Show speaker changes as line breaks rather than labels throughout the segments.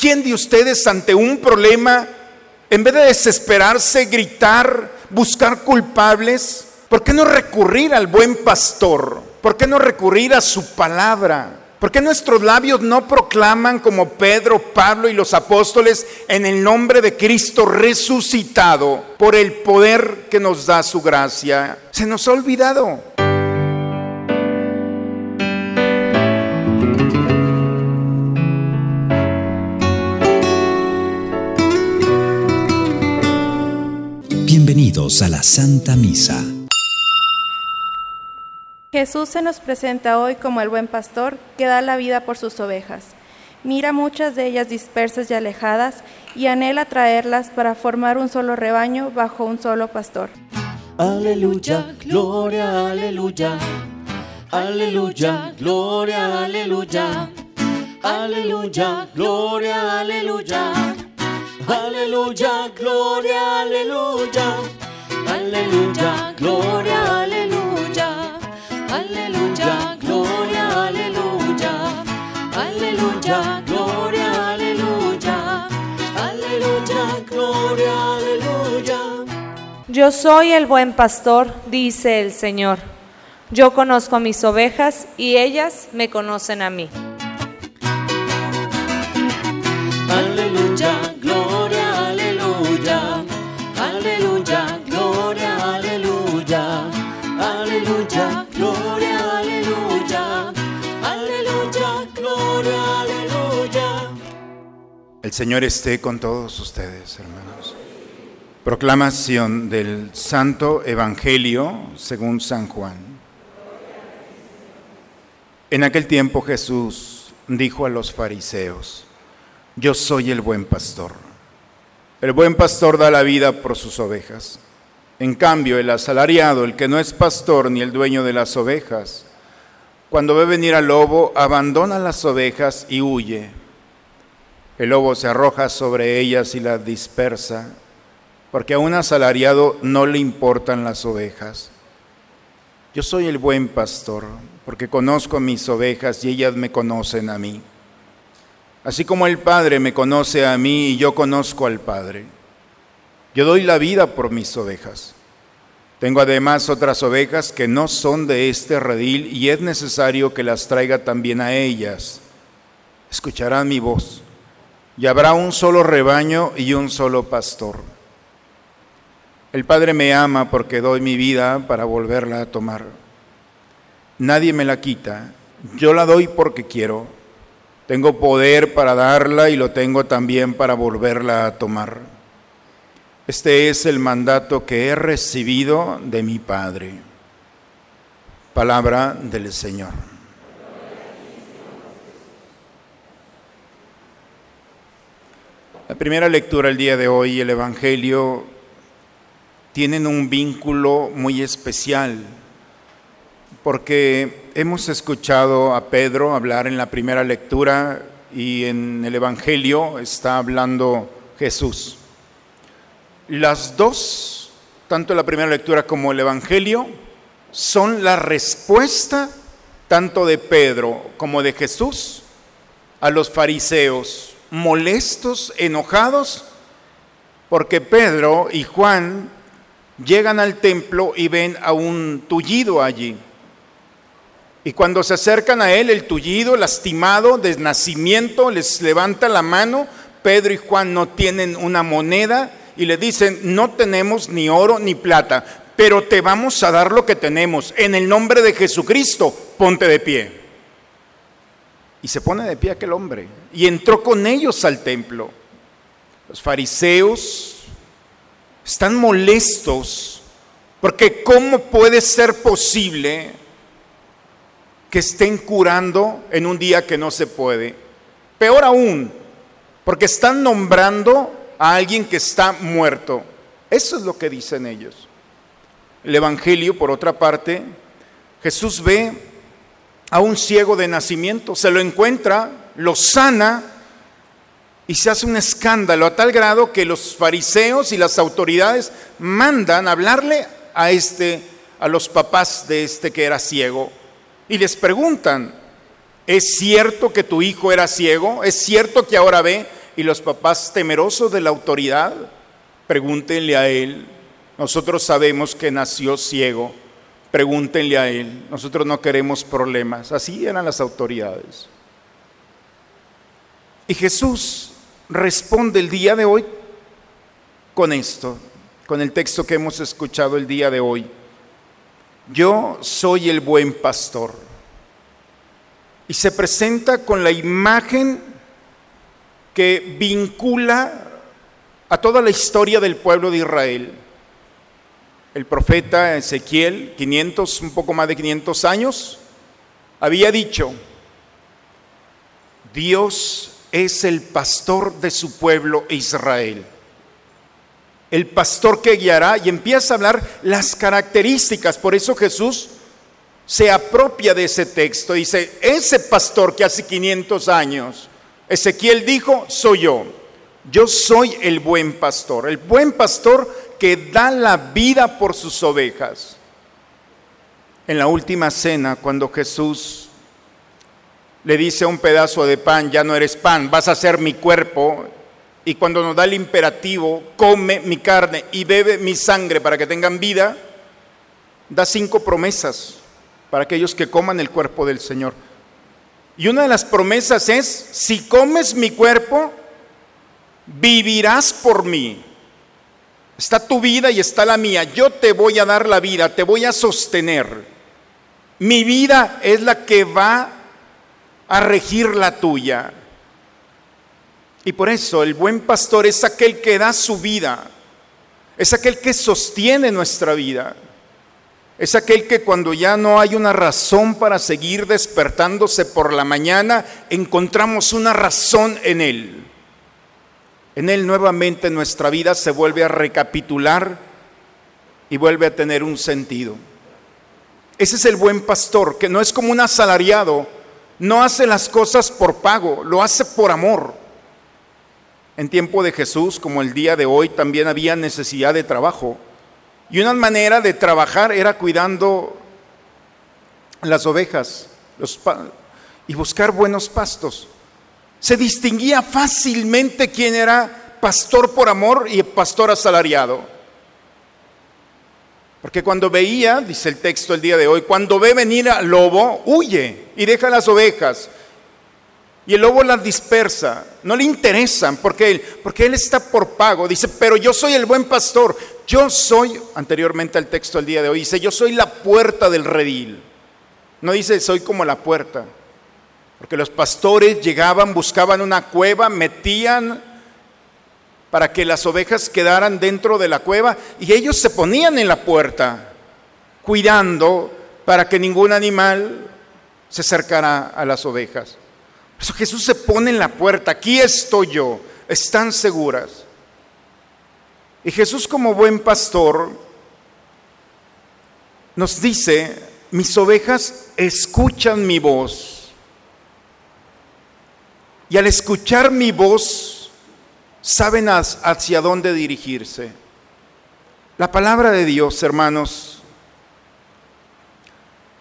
¿Quién de ustedes ante un problema, en vez de desesperarse, gritar, buscar culpables, ¿por qué no recurrir al buen pastor? ¿Por qué no recurrir a su palabra? ¿Por qué nuestros labios no proclaman como Pedro, Pablo y los apóstoles en el nombre de Cristo resucitado por el poder que nos da su gracia? Se nos ha olvidado.
Bienvenidos a la Santa Misa.
Jesús se nos presenta hoy como el buen pastor que da la vida por sus ovejas. Mira muchas de ellas dispersas y alejadas y anhela traerlas para formar un solo rebaño bajo un solo pastor.
Aleluya, gloria, aleluya. Aleluya, gloria, aleluya. Aleluya, gloria, aleluya. Aleluya, gloria, aleluya. Aleluya, gloria, aleluya. Aleluya, gloria, aleluya. Aleluya, gloria, aleluya. Aleluya, gloria, aleluya.
Yo soy el buen pastor, dice el Señor. Yo conozco a mis ovejas y ellas me conocen a mí.
Aleluya, gloria, aleluya. Aleluya, gloria, aleluya. Aleluya, gloria, aleluya. Aleluya, gloria, aleluya.
El Señor esté con todos ustedes, hermanos. Proclamación del Santo Evangelio según San Juan. En aquel tiempo Jesús dijo a los fariseos, yo soy el buen pastor. El buen pastor da la vida por sus ovejas. En cambio, el asalariado, el que no es pastor ni el dueño de las ovejas, cuando ve venir al lobo, abandona las ovejas y huye. El lobo se arroja sobre ellas y las dispersa, porque a un asalariado no le importan las ovejas. Yo soy el buen pastor, porque conozco mis ovejas y ellas me conocen a mí. Así como el Padre me conoce a mí y yo conozco al Padre. Yo doy la vida por mis ovejas. Tengo además otras ovejas que no son de este redil y es necesario que las traiga también a ellas. Escucharán mi voz y habrá un solo rebaño y un solo pastor. El Padre me ama porque doy mi vida para volverla a tomar. Nadie me la quita, yo la doy porque quiero. Tengo poder para darla y lo tengo también para volverla a tomar. Este es el mandato que he recibido de mi Padre. Palabra del Señor. La primera lectura el día de hoy, el Evangelio, tienen un vínculo muy especial, porque hemos escuchado a Pedro hablar en la primera lectura y en el Evangelio está hablando Jesús. Las dos, tanto la primera lectura como el Evangelio, son la respuesta tanto de Pedro como de Jesús a los fariseos molestos, enojados, porque Pedro y Juan llegan al templo y ven a un tullido allí. Y cuando se acercan a él, el tullido, lastimado, de nacimiento, les levanta la mano. Pedro y Juan no tienen una moneda y le dicen, no tenemos ni oro ni plata, pero te vamos a dar lo que tenemos. En el nombre de Jesucristo, ponte de pie. Y se pone de pie aquel hombre y entró con ellos al templo. Los fariseos están molestos porque ¿cómo puede ser posible que estén curando en un día que no se puede? Peor aún, porque están nombrando a alguien que está muerto. Eso es lo que dicen ellos. El Evangelio, por otra parte, Jesús ve a un ciego de nacimiento, se lo encuentra, lo sana y se hace un escándalo a tal grado que los fariseos y las autoridades mandan hablarle a este a los papás de este que era ciego y les preguntan, ¿es cierto que tu hijo era ciego? ¿Es cierto que ahora ve? y los papás temerosos de la autoridad, pregúntenle a él. Nosotros sabemos que nació ciego, pregúntenle a él. Nosotros no queremos problemas. Así eran las autoridades. Y Jesús responde el día de hoy con esto, con el texto que hemos escuchado el día de hoy. Yo soy el buen pastor. Y se presenta con la imagen que vincula a toda la historia del pueblo de Israel. El profeta Ezequiel, 500, un poco más de 500 años, había dicho, Dios es el pastor de su pueblo Israel. El pastor que guiará y empieza a hablar las características. Por eso Jesús se apropia de ese texto. Dice, ese pastor que hace 500 años, Ezequiel dijo, soy yo. Yo soy el buen pastor. El buen pastor que da la vida por sus ovejas. En la última cena, cuando Jesús le dice a un pedazo de pan, ya no eres pan, vas a ser mi cuerpo. Y cuando nos da el imperativo, come mi carne y bebe mi sangre para que tengan vida, da cinco promesas para aquellos que coman el cuerpo del Señor. Y una de las promesas es, si comes mi cuerpo, vivirás por mí. Está tu vida y está la mía. Yo te voy a dar la vida, te voy a sostener. Mi vida es la que va a regir la tuya. Y por eso el buen pastor es aquel que da su vida, es aquel que sostiene nuestra vida, es aquel que cuando ya no hay una razón para seguir despertándose por la mañana, encontramos una razón en Él. En Él nuevamente nuestra vida se vuelve a recapitular y vuelve a tener un sentido. Ese es el buen pastor, que no es como un asalariado, no hace las cosas por pago, lo hace por amor. En tiempo de Jesús, como el día de hoy, también había necesidad de trabajo. Y una manera de trabajar era cuidando las ovejas y buscar buenos pastos. Se distinguía fácilmente quién era pastor por amor y pastor asalariado. Porque cuando veía, dice el texto el día de hoy, cuando ve venir al lobo, huye y deja las ovejas. Y el lobo las dispersa. No le interesan porque él, porque él está por pago. Dice, pero yo soy el buen pastor. Yo soy, anteriormente al texto del día de hoy, dice, yo soy la puerta del redil. No dice, soy como la puerta. Porque los pastores llegaban, buscaban una cueva, metían para que las ovejas quedaran dentro de la cueva y ellos se ponían en la puerta cuidando para que ningún animal se acercara a las ovejas. Jesús se pone en la puerta, aquí estoy yo, están seguras. Y Jesús como buen pastor nos dice, mis ovejas escuchan mi voz. Y al escuchar mi voz, saben hacia dónde dirigirse. La palabra de Dios, hermanos,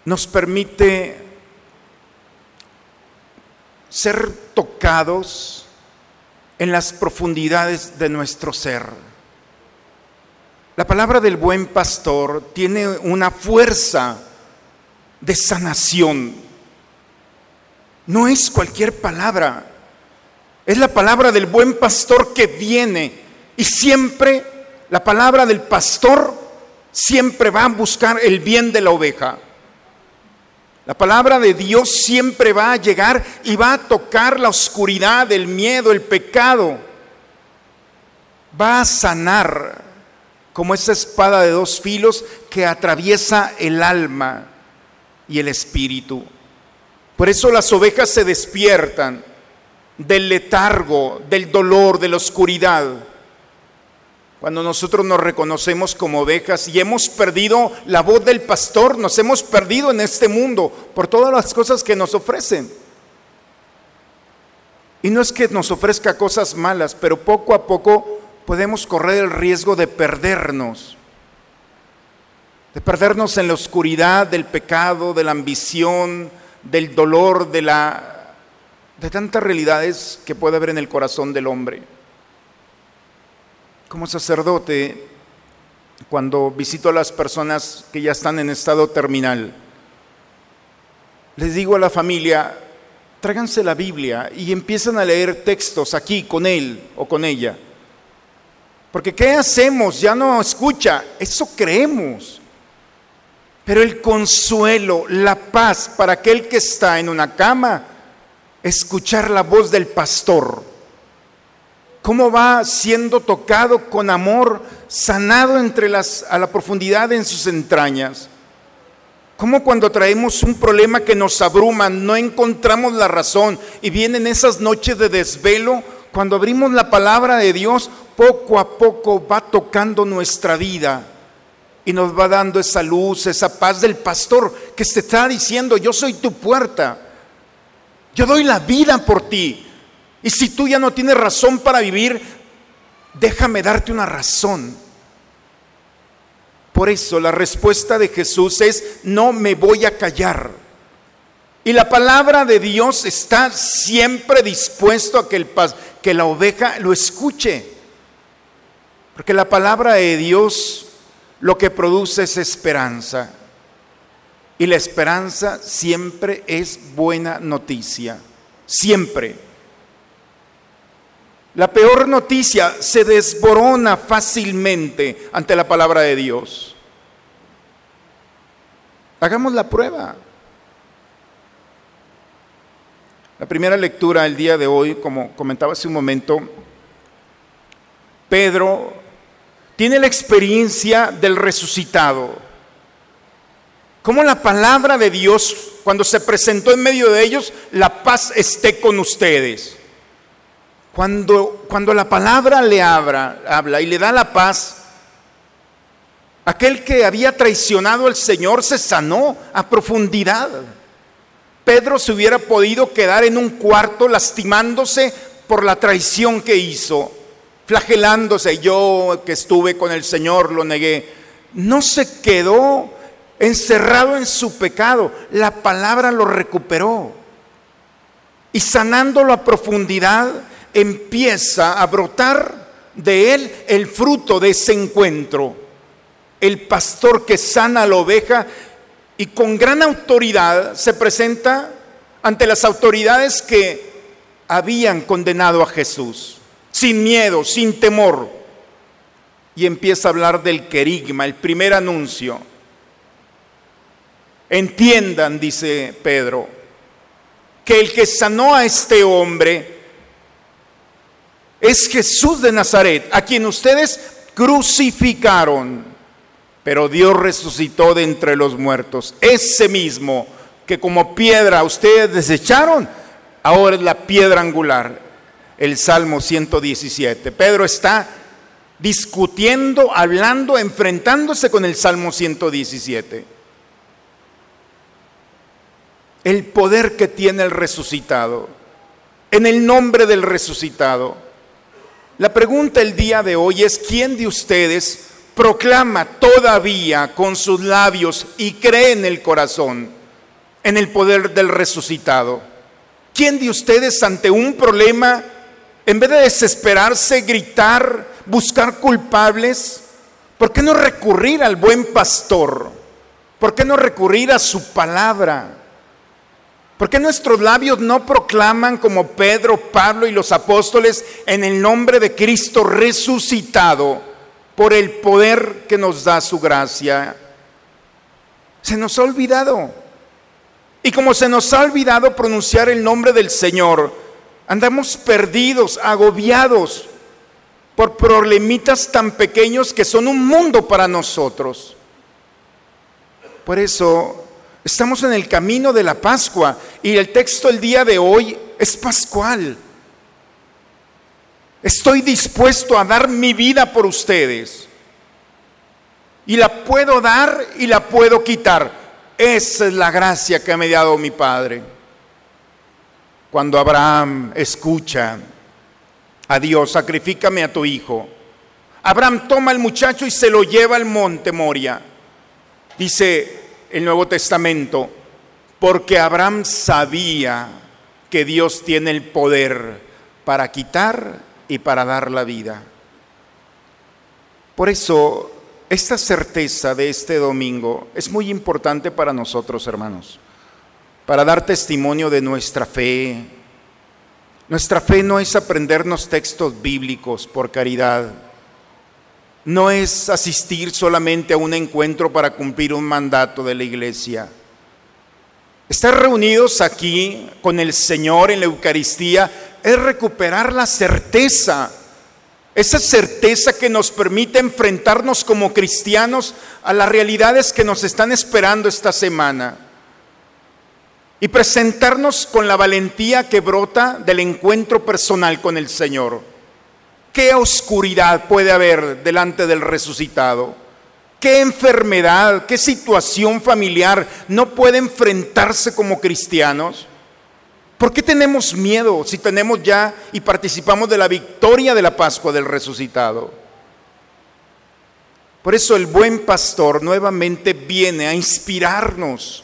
nos permite ser tocados en las profundidades de nuestro ser. La palabra del buen pastor tiene una fuerza de sanación. No es cualquier palabra. Es la palabra del buen pastor que viene y siempre la palabra del pastor siempre va a buscar el bien de la oveja. La palabra de Dios siempre va a llegar y va a tocar la oscuridad, el miedo, el pecado. Va a sanar como esa espada de dos filos que atraviesa el alma y el espíritu. Por eso las ovejas se despiertan del letargo, del dolor, de la oscuridad. Cuando nosotros nos reconocemos como ovejas y hemos perdido la voz del pastor, nos hemos perdido en este mundo por todas las cosas que nos ofrecen. Y no es que nos ofrezca cosas malas, pero poco a poco podemos correr el riesgo de perdernos. De perdernos en la oscuridad del pecado, de la ambición, del dolor, de la de tantas realidades que puede haber en el corazón del hombre. Como sacerdote, cuando visito a las personas que ya están en estado terminal, les digo a la familia, tráiganse la Biblia y empiezan a leer textos aquí con él o con ella. Porque ¿qué hacemos? Ya no escucha, eso creemos. Pero el consuelo, la paz para aquel que está en una cama, escuchar la voz del pastor. Cómo va siendo tocado con amor, sanado entre las a la profundidad en sus entrañas. Cómo cuando traemos un problema que nos abruma, no encontramos la razón y vienen esas noches de desvelo, cuando abrimos la palabra de Dios, poco a poco va tocando nuestra vida y nos va dando esa luz, esa paz del pastor que te está diciendo, yo soy tu puerta, yo doy la vida por ti. Y si tú ya no tienes razón para vivir, déjame darte una razón. Por eso la respuesta de Jesús es, no me voy a callar. Y la palabra de Dios está siempre dispuesto a que, el, que la oveja lo escuche. Porque la palabra de Dios lo que produce es esperanza. Y la esperanza siempre es buena noticia. Siempre. La peor noticia se desborona fácilmente ante la palabra de Dios. Hagamos la prueba. La primera lectura el día de hoy, como comentaba hace un momento, Pedro tiene la experiencia del resucitado. Como la palabra de Dios, cuando se presentó en medio de ellos, la paz esté con ustedes. Cuando, cuando la palabra le habla, habla y le da la paz, aquel que había traicionado al Señor se sanó a profundidad. Pedro se hubiera podido quedar en un cuarto lastimándose por la traición que hizo flagelándose, yo que estuve con el Señor lo negué. No se quedó encerrado en su pecado, la palabra lo recuperó. Y sanándolo a profundidad, empieza a brotar de él el fruto de ese encuentro. El pastor que sana a la oveja y con gran autoridad se presenta ante las autoridades que habían condenado a Jesús sin miedo, sin temor. Y empieza a hablar del querigma, el primer anuncio. Entiendan, dice Pedro, que el que sanó a este hombre es Jesús de Nazaret, a quien ustedes crucificaron, pero Dios resucitó de entre los muertos. Ese mismo que como piedra ustedes desecharon, ahora es la piedra angular el Salmo 117. Pedro está discutiendo, hablando, enfrentándose con el Salmo 117. El poder que tiene el resucitado, en el nombre del resucitado. La pregunta el día de hoy es, ¿quién de ustedes proclama todavía con sus labios y cree en el corazón en el poder del resucitado? ¿Quién de ustedes ante un problema en vez de desesperarse, gritar, buscar culpables, ¿por qué no recurrir al buen pastor? ¿Por qué no recurrir a su palabra? ¿Por qué nuestros labios no proclaman como Pedro, Pablo y los apóstoles en el nombre de Cristo resucitado por el poder que nos da su gracia? Se nos ha olvidado. Y como se nos ha olvidado pronunciar el nombre del Señor, Andamos perdidos, agobiados por problemitas tan pequeños que son un mundo para nosotros. Por eso estamos en el camino de la Pascua y el texto el día de hoy es pascual. Estoy dispuesto a dar mi vida por ustedes. Y la puedo dar y la puedo quitar. Esa es la gracia que me ha dado mi Padre cuando Abraham escucha a Dios, sacrifícame a tu hijo. Abraham toma al muchacho y se lo lleva al monte Moria. Dice el Nuevo Testamento, porque Abraham sabía que Dios tiene el poder para quitar y para dar la vida. Por eso, esta certeza de este domingo es muy importante para nosotros, hermanos, para dar testimonio de nuestra fe. Nuestra fe no es aprendernos textos bíblicos por caridad, no es asistir solamente a un encuentro para cumplir un mandato de la iglesia. Estar reunidos aquí con el Señor en la Eucaristía es recuperar la certeza esa certeza que nos permite enfrentarnos como cristianos a las realidades que nos están esperando esta semana. Y presentarnos con la valentía que brota del encuentro personal con el Señor. ¿Qué oscuridad puede haber delante del resucitado? ¿Qué enfermedad, qué situación familiar no puede enfrentarse como cristianos? ¿Por qué tenemos miedo si tenemos ya y participamos de la victoria de la Pascua del resucitado? Por eso el buen pastor nuevamente viene a inspirarnos.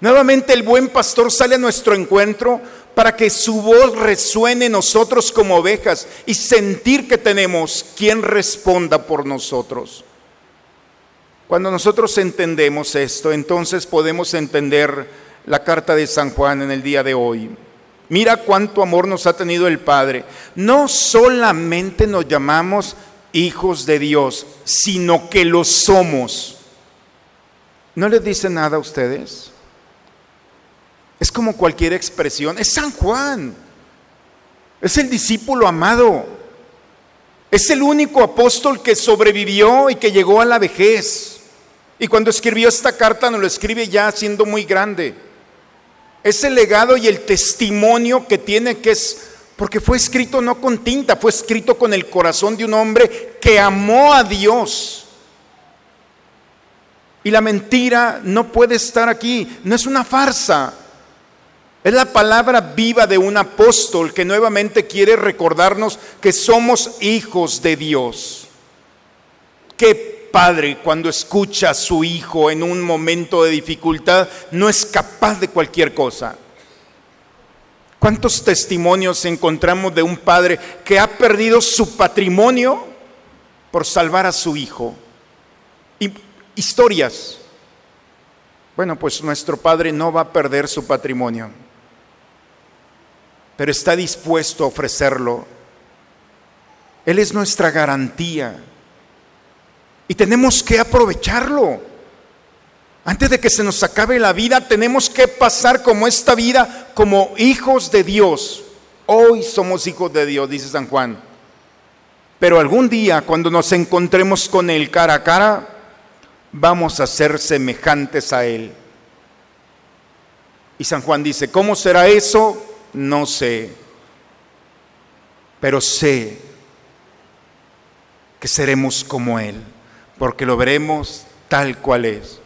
Nuevamente el buen pastor sale a nuestro encuentro para que su voz resuene en nosotros como ovejas y sentir que tenemos quien responda por nosotros. Cuando nosotros entendemos esto, entonces podemos entender la carta de San Juan en el día de hoy. Mira cuánto amor nos ha tenido el Padre. No solamente nos llamamos hijos de Dios, sino que lo somos. ¿No les dice nada a ustedes? Es como cualquier expresión. Es San Juan. Es el discípulo amado. Es el único apóstol que sobrevivió y que llegó a la vejez. Y cuando escribió esta carta nos lo escribe ya siendo muy grande ese legado y el testimonio que tiene que es, porque fue escrito no con tinta, fue escrito con el corazón de un hombre que amó a Dios. Y la mentira no puede estar aquí, no es una farsa. Es la palabra viva de un apóstol que nuevamente quiere recordarnos que somos hijos de Dios. Que padre cuando escucha a su hijo en un momento de dificultad no es capaz de cualquier cosa. ¿Cuántos testimonios encontramos de un padre que ha perdido su patrimonio por salvar a su hijo? historias. Bueno, pues nuestro padre no va a perder su patrimonio, pero está dispuesto a ofrecerlo. Él es nuestra garantía. Y tenemos que aprovecharlo. Antes de que se nos acabe la vida, tenemos que pasar como esta vida como hijos de Dios. Hoy somos hijos de Dios, dice San Juan. Pero algún día, cuando nos encontremos con Él cara a cara, vamos a ser semejantes a Él. Y San Juan dice, ¿cómo será eso? No sé. Pero sé que seremos como Él porque lo veremos tal cual es.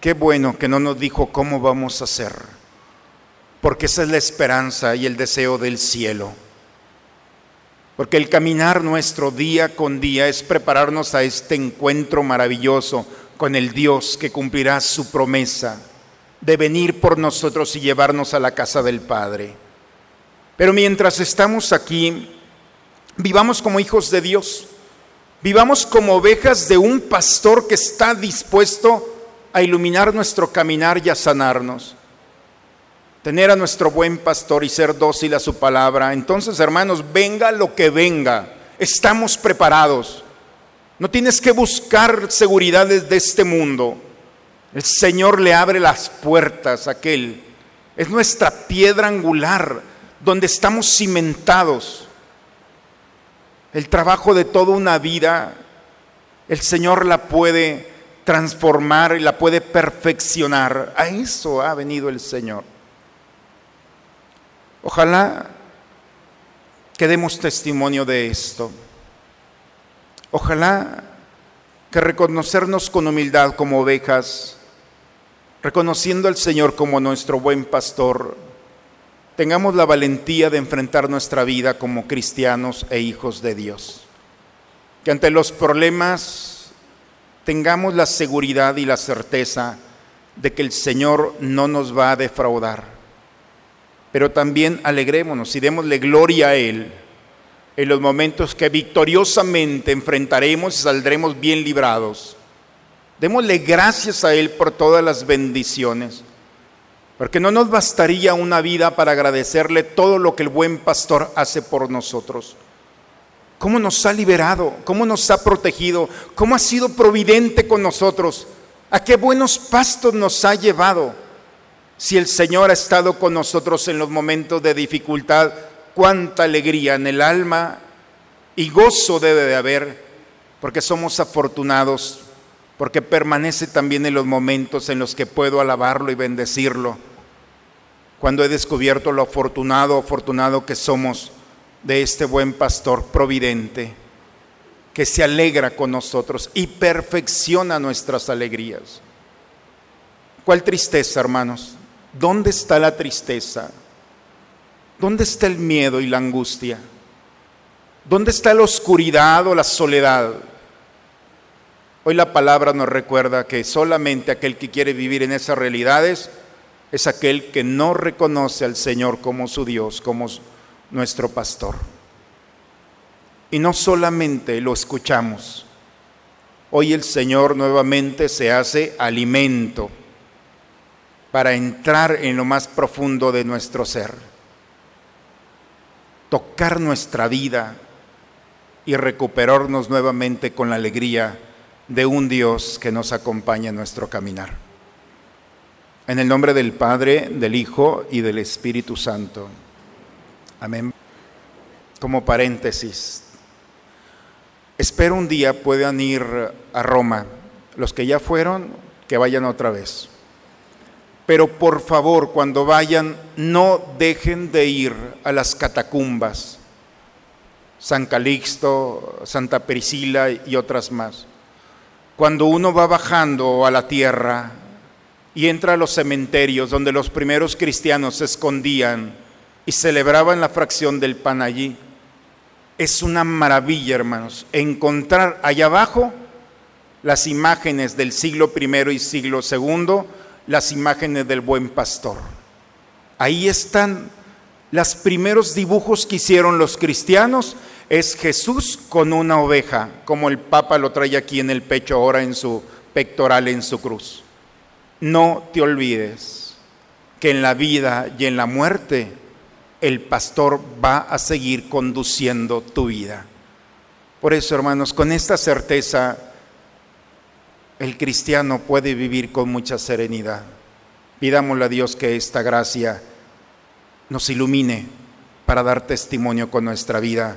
Qué bueno que no nos dijo cómo vamos a hacer, porque esa es la esperanza y el deseo del cielo. Porque el caminar nuestro día con día es prepararnos a este encuentro maravilloso con el Dios que cumplirá su promesa de venir por nosotros y llevarnos a la casa del Padre. Pero mientras estamos aquí, vivamos como hijos de Dios Vivamos como ovejas de un pastor que está dispuesto a iluminar nuestro caminar y a sanarnos. Tener a nuestro buen pastor y ser dócil a su palabra. Entonces, hermanos, venga lo que venga, estamos preparados. No tienes que buscar seguridades de este mundo. El Señor le abre las puertas a aquel. Es nuestra piedra angular donde estamos cimentados el trabajo de toda una vida, el Señor la puede transformar y la puede perfeccionar. A eso ha venido el Señor. Ojalá que demos testimonio de esto. Ojalá que reconocernos con humildad como ovejas, reconociendo al Señor como nuestro buen pastor, tengamos la valentía de enfrentar nuestra vida como cristianos e hijos de Dios. Que ante los problemas tengamos la seguridad y la certeza de que el Señor no nos va a defraudar. pero también alegrémonos y démosle gloria a Él en los momentos que victoriosamente enfrentaremos y saldremos bien librados. Démosle gracias a Él por todas las bendiciones, porque no nos bastaría una vida para agradecerle todo lo que el buen pastor hace por nosotros. Cómo nos ha liberado, cómo nos ha protegido, cómo ha sido providente con nosotros, a qué buenos pastos nos ha llevado. Si el Señor ha estado con nosotros en los momentos de dificultad, cuánta alegría en el alma y gozo debe de haber, porque somos afortunados, porque permanece también en los momentos en los que puedo alabarlo y bendecirlo. Cuando he descubierto lo afortunado, afortunado que somos de este buen pastor providente, que se alegra con nosotros y perfecciona nuestras alegrías. ¿Cuál tristeza, hermanos? ¿Dónde está la tristeza? ¿Dónde está el miedo y la angustia? ¿Dónde está la oscuridad o la soledad? Hoy la palabra nos recuerda que solamente aquel que quiere vivir en esas realidades es aquel que no reconoce al Señor como su Dios, como nuestro pastor. Y no solamente lo escuchamos, hoy el Señor nuevamente se hace alimento para entrar en lo más profundo de nuestro ser tocar nuestra vida y recuperarnos nuevamente con la alegría de un Dios que nos acompaña en nuestro caminar. En el nombre del Padre, del Hijo y del Espíritu Santo. Amén. Como paréntesis, espero un día puedan ir a Roma. Los que ya fueron, que vayan otra vez. Pero por favor, cuando vayan, no dejen de ir a las catacumbas, San Calixto, Santa Priscila y otras más. Cuando uno va bajando a la tierra y entra a los cementerios donde los primeros cristianos se escondían y celebraban la fracción del pan allí, es una maravilla, hermanos, encontrar allá abajo las imágenes del siglo I y siglo II las imágenes del buen pastor. Ahí están los primeros dibujos que hicieron los cristianos. Es Jesús con una oveja, como el Papa lo trae aquí en el pecho ahora en su pectoral, en su cruz. No te olvides que en la vida y en la muerte el pastor va a seguir conduciendo tu vida. Por eso, hermanos, con esta certeza el cristiano puede vivir con mucha serenidad. Pidámosle a Dios que esta gracia nos ilumine para dar testimonio con nuestra vida,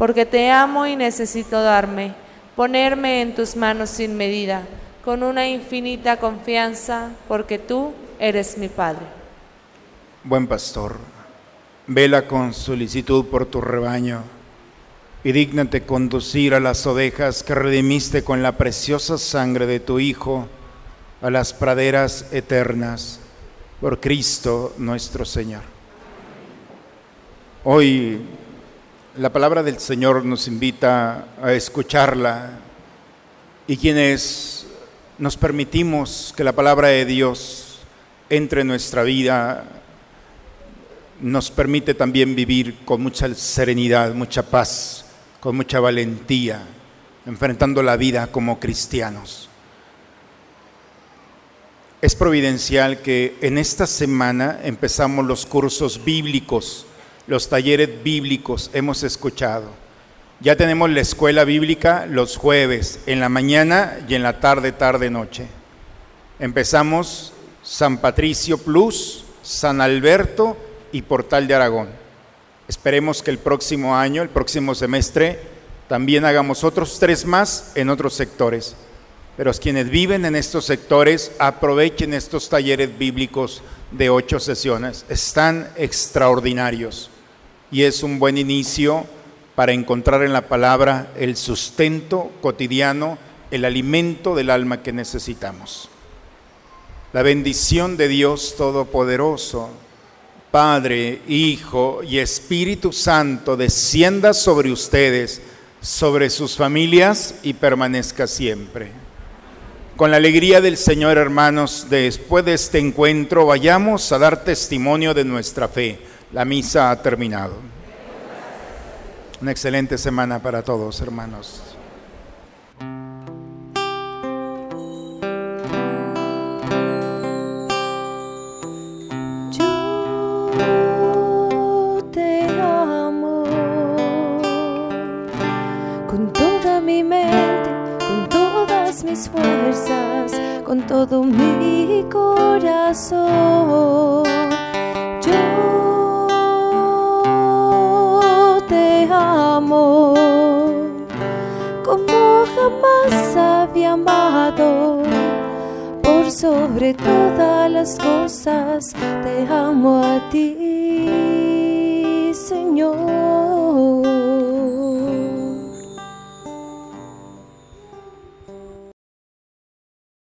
porque te amo y necesito darme, ponerme en tus manos sin medida, con una infinita confianza, porque tú eres mi Padre.
Buen pastor, vela con solicitud por tu rebaño y dígnate conducir a las ovejas que redimiste con la preciosa sangre de tu Hijo a las praderas eternas por Cristo nuestro Señor. Hoy la palabra del Señor nos invita a escucharla y quienes nos permitimos que la palabra de Dios entre en nuestra vida, nos permite también vivir con mucha serenidad, mucha paz, con mucha valentía, enfrentando la vida como cristianos. Es providencial que en esta semana empezamos los cursos bíblicos, los talleres bíblicos, hemos escuchado. Ya tenemos la escuela bíblica los jueves, en la mañana y en la tarde, tarde, noche. Empezamos San Patricio Plus, San Alberto y Portal de Aragón. Esperemos que el próximo año, el próximo semestre, también hagamos otros tres más en otros sectores pero quienes viven en estos sectores aprovechen estos talleres bíblicos de ocho sesiones. Están extraordinarios. Y es un buen inicio para encontrar en la palabra el sustento cotidiano, el alimento del alma que necesitamos. La bendición de Dios Todopoderoso, Padre, Hijo y Espíritu Santo, descienda sobre ustedes, sobre sus familias y permanezca siempre. Con la alegría del Señor, hermanos, después de este encuentro, vayamos a dar testimonio de nuestra fe. La misa ha terminado. Una excelente semana para todos, hermanos.
Yo te amo con toda mi mente, con todas mis fuerzas, con todo mi corazón. Sobre todas las cosas te amo a ti.